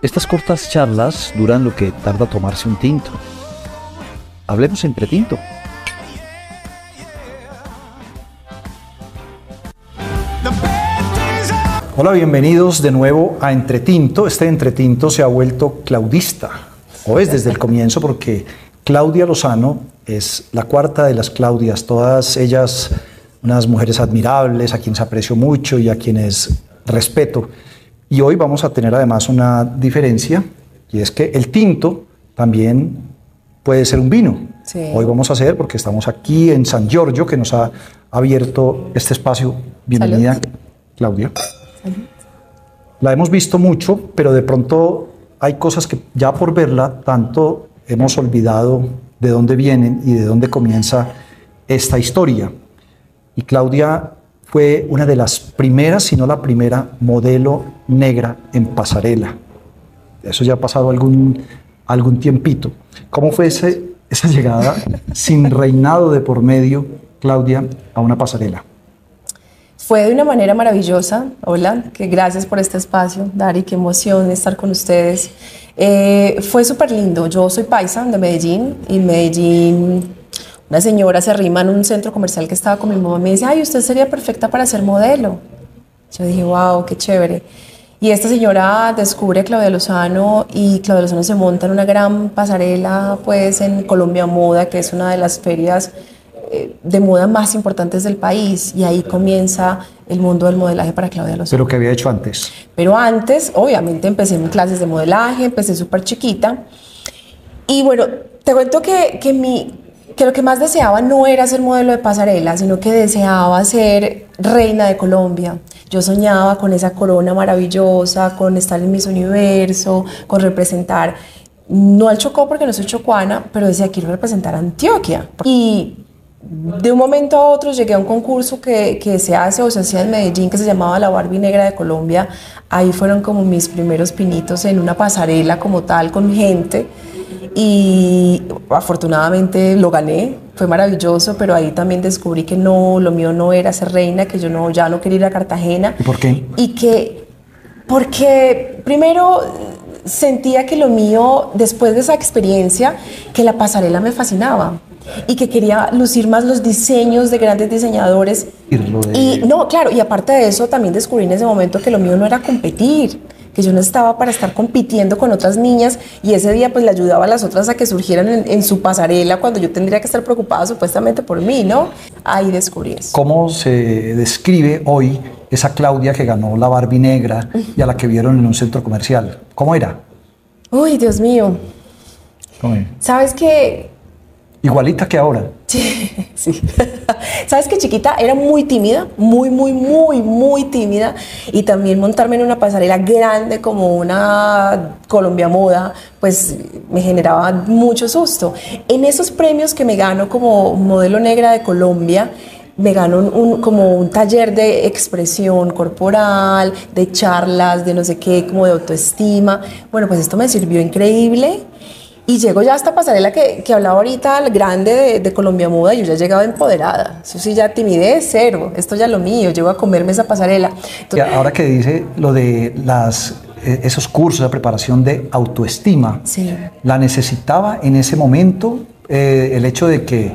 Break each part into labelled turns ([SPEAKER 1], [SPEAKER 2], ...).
[SPEAKER 1] Estas cortas charlas duran lo que tarda tomarse un tinto. Hablemos entre tinto. Hola, bienvenidos de nuevo a Entretinto. Este Entretinto se ha vuelto claudista, o es desde el comienzo, porque Claudia Lozano es la cuarta de las Claudias, todas ellas unas mujeres admirables, a quienes aprecio mucho y a quienes respeto. Y hoy vamos a tener además una diferencia, y es que el tinto también puede ser un vino. Hoy vamos a hacer, porque estamos aquí en San Giorgio, que nos ha abierto este espacio. Bienvenida, Claudia. La hemos visto mucho, pero de pronto hay cosas que ya por verla tanto hemos olvidado de dónde vienen y de dónde comienza esta historia. Y Claudia fue una de las primeras, si no la primera, modelo negra en pasarela. Eso ya ha pasado algún, algún tiempito. ¿Cómo fue ese, esa llegada sin reinado de por medio, Claudia, a una pasarela?
[SPEAKER 2] Fue de una manera maravillosa. Hola, que gracias por este espacio, Dari, qué emoción estar con ustedes. Eh, fue súper lindo. Yo soy paisa de Medellín y Medellín una señora se arrima en un centro comercial que estaba con mi mamá y me dice, ay, usted sería perfecta para ser modelo. Yo dije, wow, qué chévere. Y esta señora descubre a Claudia Lozano y Claudia Lozano se monta en una gran pasarela pues en Colombia Moda, que es una de las ferias eh, de moda más importantes del país y ahí comienza el mundo del modelaje para Claudia Lozano.
[SPEAKER 1] ¿Pero qué había hecho antes?
[SPEAKER 2] Pero antes, obviamente, empecé en clases de modelaje, empecé súper chiquita. Y bueno, te cuento que, que mi, que lo que más deseaba no era ser modelo de pasarela, sino que deseaba ser reina de Colombia. Yo soñaba con esa corona maravillosa, con estar en Miss Universo, con representar, no al Chocó porque no soy chocuana, pero decía quiero representar a Antioquia. Y de un momento a otro llegué a un concurso que, que, se hace o se hacía en Medellín que se llamaba La Barbie Negra de Colombia. Ahí fueron como mis primeros pinitos en una pasarela como tal con gente y afortunadamente lo gané, fue maravilloso, pero ahí también descubrí que no, lo mío no era ser reina, que yo no, ya no quería ir a Cartagena.
[SPEAKER 1] ¿Y por qué?
[SPEAKER 2] Y que, porque primero sentía que lo mío, después de esa experiencia, que la pasarela me fascinaba y que quería lucir más los diseños de grandes diseñadores. Y no, claro, y aparte de eso también descubrí en ese momento que lo mío no era competir que yo no estaba para estar compitiendo con otras niñas y ese día pues le ayudaba a las otras a que surgieran en, su pasarela cuando yo tendría que estar preocupada supuestamente por mí, ¿no? Ahí descubrí eso.
[SPEAKER 1] ¿Cómo se describe hoy esa Claudia que ganó la Barbie negra y a la que vieron en un centro comercial? ¿Cómo era?
[SPEAKER 2] Uy, Dios mío.
[SPEAKER 1] ¿Cómo era?
[SPEAKER 2] Sabes que
[SPEAKER 1] Igualita que ahora.
[SPEAKER 2] Sí, sí. Sabes que chiquita era muy tímida, muy, muy, muy, muy tímida. Y también montarme en una pasarela grande como una Colombia Moda, pues me generaba mucho susto. En esos premios que me gano como modelo negra de Colombia, me gano un, como un taller de expresión corporal, de charlas, de no sé qué, como de autoestima. Bueno, pues esto me sirvió increíble y llego ya a esta pasarela que, que hablaba ahorita, el grande de, de, Colombia Muda, yo ya llegaba empoderada. Eso sí, ya timidez, cero. Esto ya lo mío, llego a comerme esa pasarela.
[SPEAKER 1] ahora que dice lo de las, eh, esos cursos de preparación de autoestima,
[SPEAKER 2] sí.
[SPEAKER 1] ¿la necesitaba en ese momento eh, el hecho de que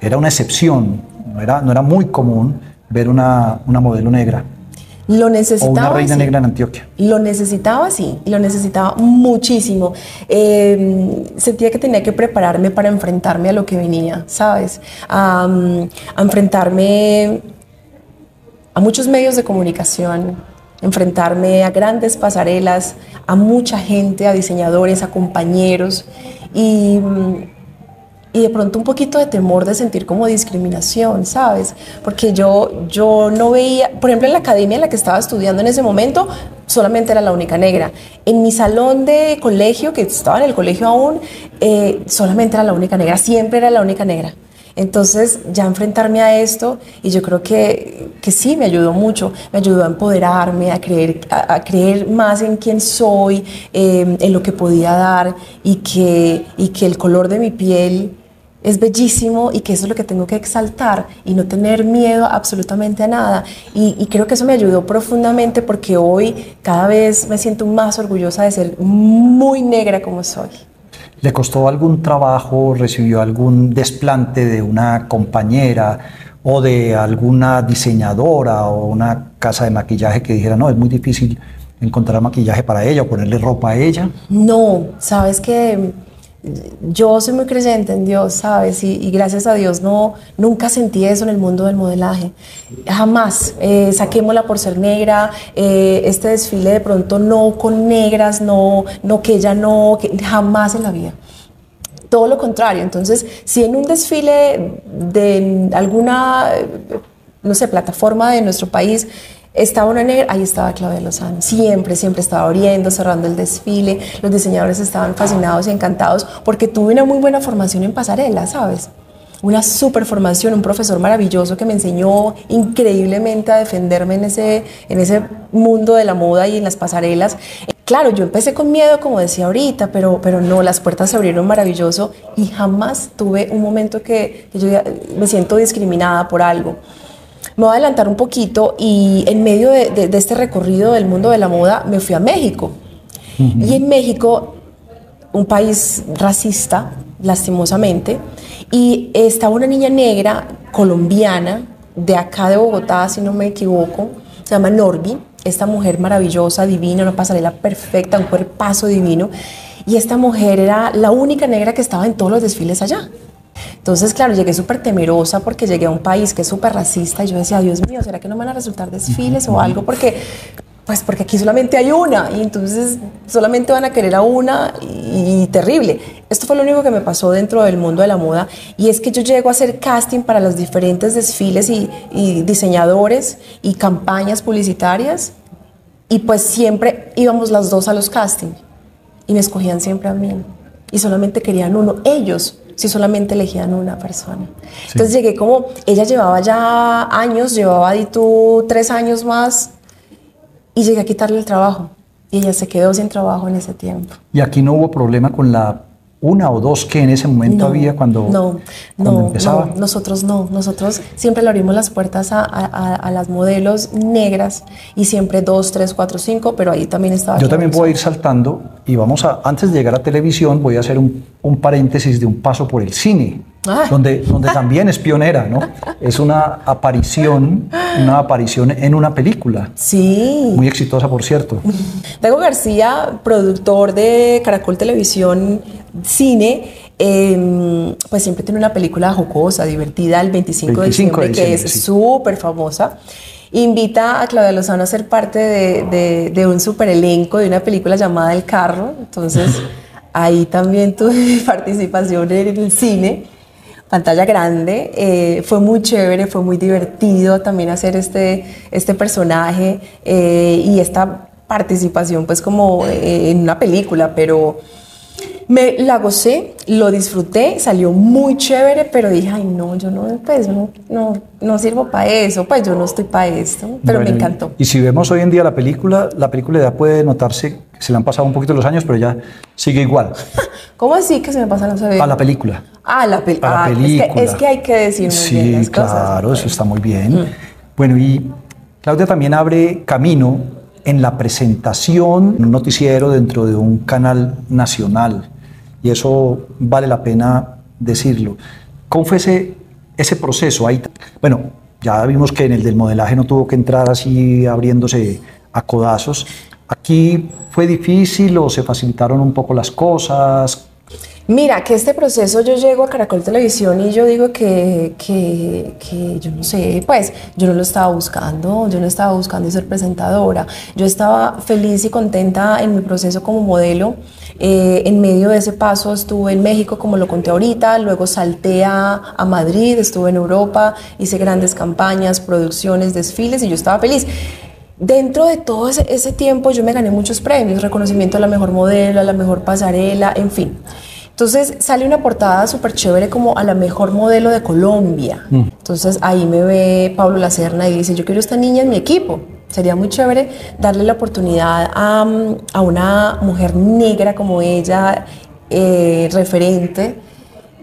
[SPEAKER 1] era una excepción, no era, no era muy común ver una, una modelo negra?
[SPEAKER 2] Lo necesitaba.
[SPEAKER 1] O una reina negra en Antioquia.
[SPEAKER 2] Lo necesitaba, sí, lo necesitaba muchísimo. Em, sentía que tenía que prepararme para enfrentarme a lo que venía, ¿sabes? a enfrentarme a muchos medios de comunicación, enfrentarme a grandes pasarelas, a mucha gente, a diseñadores, a compañeros. Y y de pronto un poquito de temor de sentir como discriminación, ¿sabes? Porque yo, yo no veía, por ejemplo, en la academia en la que estaba estudiando en ese momento, solamente era la única negra. En mi salón de colegio, que estaba en el colegio aún, eh, solamente era la única negra, siempre era la única negra. Entonces, ya enfrentarme a esto, y yo creo que, que sí, me ayudó mucho, me ayudó a empoderarme, a creer, a, creer más en quién soy, eh, en lo que podía dar, y que, y que el color de mi piel es bellísimo y que eso es lo que tengo que exaltar y no tener miedo absolutamente a nada. Y, y, creo que eso me ayudó profundamente porque hoy cada vez me siento más orgullosa de ser muy negra como soy.
[SPEAKER 1] ¿Le costó algún trabajo, recibió algún desplante de una compañera o de alguna diseñadora o una casa de maquillaje que dijera, no, es muy difícil encontrar maquillaje para ella o ponerle ropa a ella?
[SPEAKER 2] No, sabes que yo soy muy creyente en Dios, ¿sabes? Y, gracias a Dios no, nunca sentí eso en el mundo del modelaje. Jamás. Eh, saquémosla por ser negra. Eh, este desfile de pronto no con negras, no, no que ella no, que, jamás en la vida. Todo lo contrario. Entonces, si en un desfile de alguna, no sé, plataforma de nuestro país estaba una negra, ahí estaba Claudia Lozano. Siempre, siempre estaba abriendo, cerrando el desfile. Los diseñadores estaban fascinados y encantados porque tuve una muy buena formación en pasarela, ¿sabes? Una super formación, un profesor maravilloso que me enseñó increíblemente a defenderme en ese, en ese mundo de la moda y en las pasarelas. Claro, yo empecé con miedo, como decía ahorita, pero, pero no, las puertas se abrieron maravilloso y jamás tuve un momento que, que yo me siento discriminada por algo. Me voy a adelantar un poquito y en medio de, este recorrido del mundo de la moda me fui a México. Y en México, un país racista, lastimosamente, y estaba una niña negra colombiana de acá de Bogotá, si no me equivoco, se llama Norby, esta mujer maravillosa, divina, una pasarela perfecta, un cuerpazo divino, y esta mujer era la única negra que estaba en todos los desfiles allá. Entonces, claro, llegué súper temerosa porque llegué a un país que es súper racista y yo decía, Dios mío, ¿será que no van a resultar desfiles o algo? Porque, pues porque aquí solamente hay una y entonces solamente van a querer a una y, terrible. Esto fue lo único que me pasó dentro del mundo de la moda y es que yo llego a hacer casting para los diferentes desfiles y, y diseñadores y campañas publicitarias y pues siempre íbamos las dos a los castings y me escogían siempre a mí y solamente querían uno, ellos si solamente elegían una persona. Entonces llegué como, ella llevaba ya años, llevaba y tú tres años más y llegué a quitarle el trabajo y ella se quedó sin trabajo en ese tiempo.
[SPEAKER 1] ¿Y aquí no hubo problema con la una o dos que en ese momento había cuando,
[SPEAKER 2] no, no, empezaba? No, nosotros no. Nosotros siempre le abrimos las puertas a, a, las modelos negras y siempre dos, tres, cuatro, cinco, pero ahí también estaba.
[SPEAKER 1] Yo también voy a ir saltando y vamos a, antes de llegar a televisión, voy a hacer un, un paréntesis de un paso por el cine. Ah. Donde, donde también es pionera, ¿no? Es una aparición, una aparición en una película.
[SPEAKER 2] Sí.
[SPEAKER 1] Muy exitosa, por cierto.
[SPEAKER 2] Dago García, productor de Caracol Televisión cine, em, pues siempre tiene una película jocosa, divertida, el 25, de diciembre, que es súper famosa. Invita a Claudia Lozano a ser parte de, de, un super elenco de una película llamada El Carro. Entonces, ahí también tuve participación en el cine, pantalla grande. Eh, fue muy chévere, fue muy divertido también hacer este, este personaje eh, y esta participación, pues, como eh, en una película, pero me la gocé, lo disfruté, salió muy chévere, pero dije, ay, no, yo no, pues, no, no, sirvo para eso, pues yo no estoy para esto, pero me encantó.
[SPEAKER 1] Y, si vemos hoy en día la película, la película ya puede notarse que se le han pasado un poquito los años, pero ya sigue igual.
[SPEAKER 2] ¿Cómo así que se me pasan los años?
[SPEAKER 1] A la película.
[SPEAKER 2] Ah, la, película. Es que, hay que decir muy bien las
[SPEAKER 1] cosas. claro, eso está muy bien. Mm. Bueno, y Claudia también abre camino en la presentación un noticiero dentro de un canal nacional y eso vale la pena decirlo. ¿Cómo fue ese, ese proceso? Ahí, bueno, ya vimos que en el del modelaje no tuvo que entrar así abriéndose a codazos. ¿Aquí fue difícil o se facilitaron un poco las cosas?
[SPEAKER 2] Mira, que este proceso yo llego a Caracol Televisión y yo digo que, que, que, yo no sé, pues yo no lo estaba buscando, yo no estaba buscando ser presentadora, yo estaba feliz y contenta en mi proceso como modelo. Eh, en medio de ese paso estuve en México, como lo conté ahorita, luego salté a, a Madrid, estuve en Europa, hice grandes campañas, producciones, desfiles y yo estaba feliz. Dentro de todo ese, ese tiempo yo me gané muchos premios, reconocimiento a la mejor modelo, a la mejor pasarela, en fin. Entonces sale una portada súper chévere como a la mejor modelo de Colombia. Mm. Entonces ahí me ve Pablo Lacerna y dice, yo quiero esta niña en mi equipo. Sería muy chévere darle la oportunidad a, a una mujer negra como ella, eh, referente,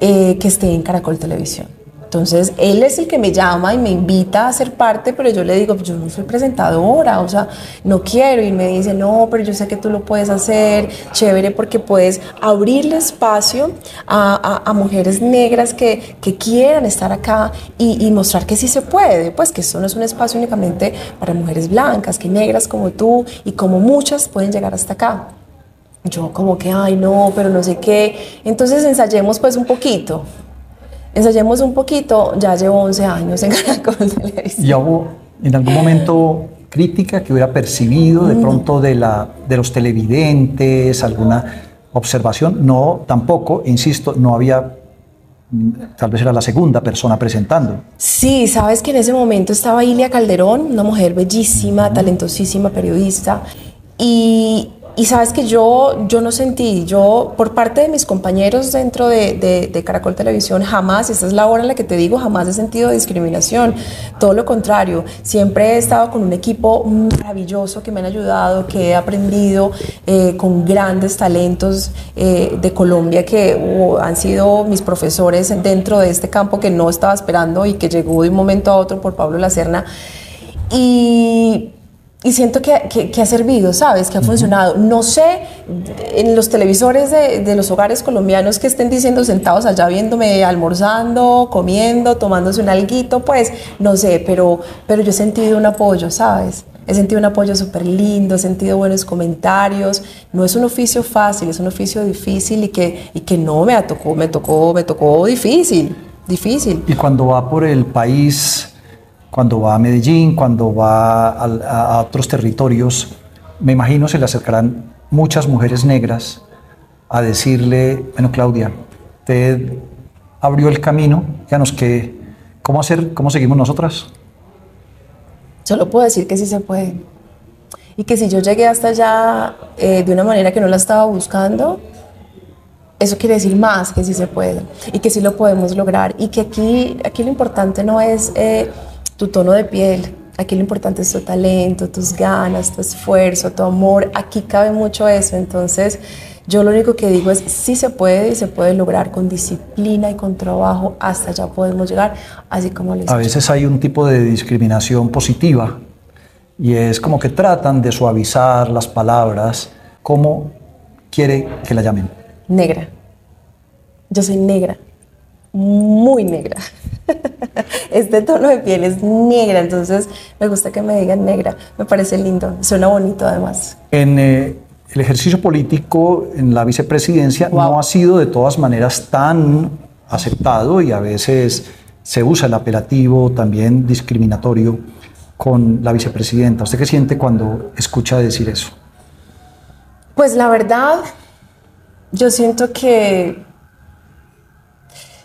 [SPEAKER 2] eh, que esté en Caracol Televisión. Entonces, él es el que me llama y me invita a ser parte, pero yo le digo, yo no soy presentadora, o sea, no quiero. Y me dice, no, pero yo sé que tú lo puedes hacer, chévere, porque puedes abrirle espacio a, a, mujeres negras que, que, quieran estar acá y, y, mostrar que sí se puede, pues que esto no es un espacio únicamente para mujeres blancas, que negras como tú y como muchas pueden llegar hasta acá. Yo como que, ay, no, pero no sé qué. Entonces ensayemos pues un poquito ensayemos un poquito, ya llevo 11 años en Caracol Televisión.
[SPEAKER 1] ¿Y hubo en algún momento crítica que hubiera percibido de pronto de, la, de los televidentes, alguna observación? No, tampoco, insisto, no había mm, tal vez era la segunda persona presentando.
[SPEAKER 2] Sí, sabes que en ese momento estaba Ilia Calderón, una mujer bellísima, talentosísima, periodista, y y sabes que yo, yo no sentí, yo por parte de mis compañeros dentro de, Caracol Televisión, jamás, esta es la hora en la que te digo, jamás he sentido discriminación. Todo lo contrario, siempre he estado con un equipo maravilloso que me han ayudado, que he aprendido eh, con grandes talentos eh, de Colombia que han sido mis profesores dentro de este campo que no estaba esperando y que llegó de un momento a otro por Pablo Lacerna. Y y siento que, que, ha servido, ¿sabes? Que ha funcionado. No sé, en los televisores de, de, los hogares colombianos que estén diciendo sentados allá viéndome almorzando, comiendo, tomándose un alguito, pues no sé, pero, pero yo he sentido un apoyo, ¿sabes? He sentido un apoyo súper lindo, he sentido buenos comentarios. No es un oficio fácil, es un oficio difícil y que, y que no me tocó, me tocó, me tocó difícil, difícil.
[SPEAKER 1] Y cuando va por el país cuando va a Medellín, cuando va a, otros territorios, me imagino se le acercarán muchas mujeres negras a decirle, bueno Claudia, usted abrió el camino, ya nos que, ¿cómo hacer, cómo seguimos nosotras?
[SPEAKER 2] Solo puedo decir que sí se puede. Y que si yo llegué hasta allá eh, de una manera que no la estaba buscando, eso quiere decir más que sí se puede y que sí lo podemos lograr. Y que aquí, aquí lo importante no es... Eh, tu tono de piel. Aquí lo importante es tu talento, tus ganas, tu esfuerzo, tu amor. Aquí cabe mucho eso. Entonces, yo lo único que digo es, sí se puede y se puede lograr con disciplina y con trabajo, hasta allá podemos llegar, así como les
[SPEAKER 1] A veces hay un tipo de discriminación positiva y es como que tratan de suavizar las palabras. ¿Cómo quiere que la llamen?
[SPEAKER 2] Negra. Yo soy negra, muy negra. este tono de piel es negra, entonces me gusta que me digan negra, me parece lindo, suena bonito además.
[SPEAKER 1] En eh, el ejercicio político, en la vicepresidencia, no ha sido de todas maneras tan aceptado y a veces se usa el apelativo también discriminatorio con la vicepresidenta. ¿Usted qué siente cuando escucha decir eso?
[SPEAKER 2] Pues la verdad, yo siento que...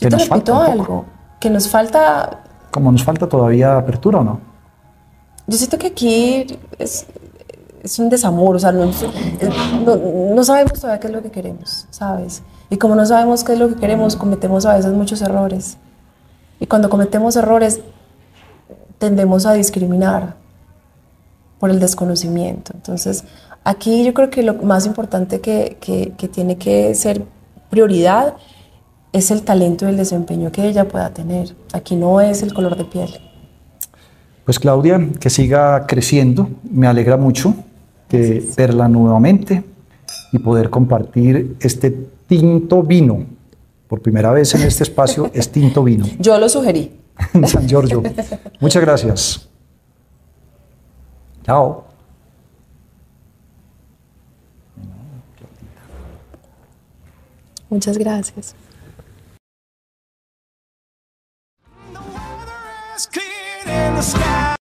[SPEAKER 2] Yo te repito algo que nos falta...
[SPEAKER 1] ¿Como nos falta todavía apertura o no?
[SPEAKER 2] Yo siento que aquí es, es un desamor, o sea, no, no, sabemos todavía qué es lo que queremos, ¿sabes? Y como no sabemos qué es lo que queremos, cometemos a veces muchos errores. Y cuando cometemos errores, tendemos a discriminar por el desconocimiento. Entonces, aquí yo creo que lo más importante que, que, que tiene que ser prioridad es el talento y el desempeño que ella pueda tener. Aquí no es el color de piel.
[SPEAKER 1] Pues Claudia, que siga creciendo. Me alegra mucho de verla nuevamente y poder compartir este tinto vino. Por primera vez en este espacio es tinto vino.
[SPEAKER 2] Yo lo sugerí.
[SPEAKER 1] San Giorgio. Muchas gracias. Chao.
[SPEAKER 2] Muchas gracias. Clear in the sky.